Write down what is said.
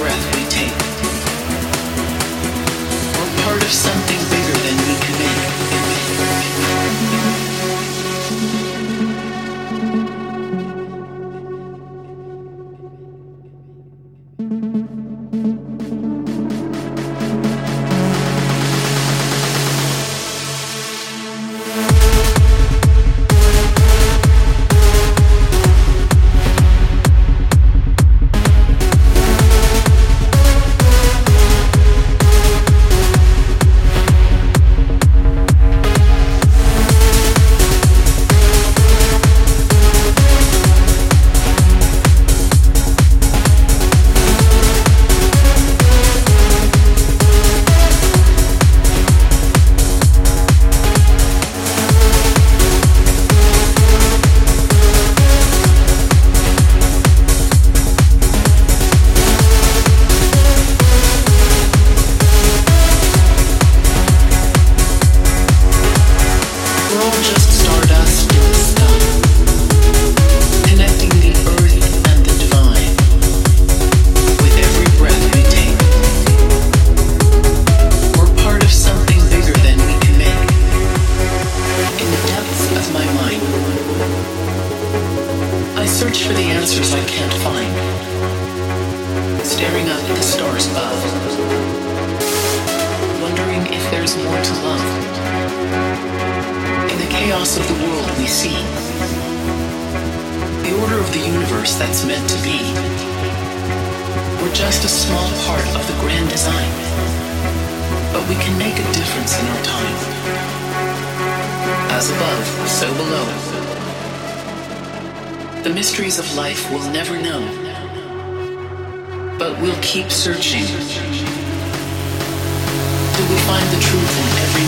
breath we take. We're part of something search for the answers I can't find, staring up at the stars above, wondering if there's more to love. In the chaos of the world we see, the order of the universe that's meant to be, we're just a small part of the grand design, but we can make a difference in our time. As above, so below. The mysteries of life we'll never know, but we'll keep searching till we find the truth in every.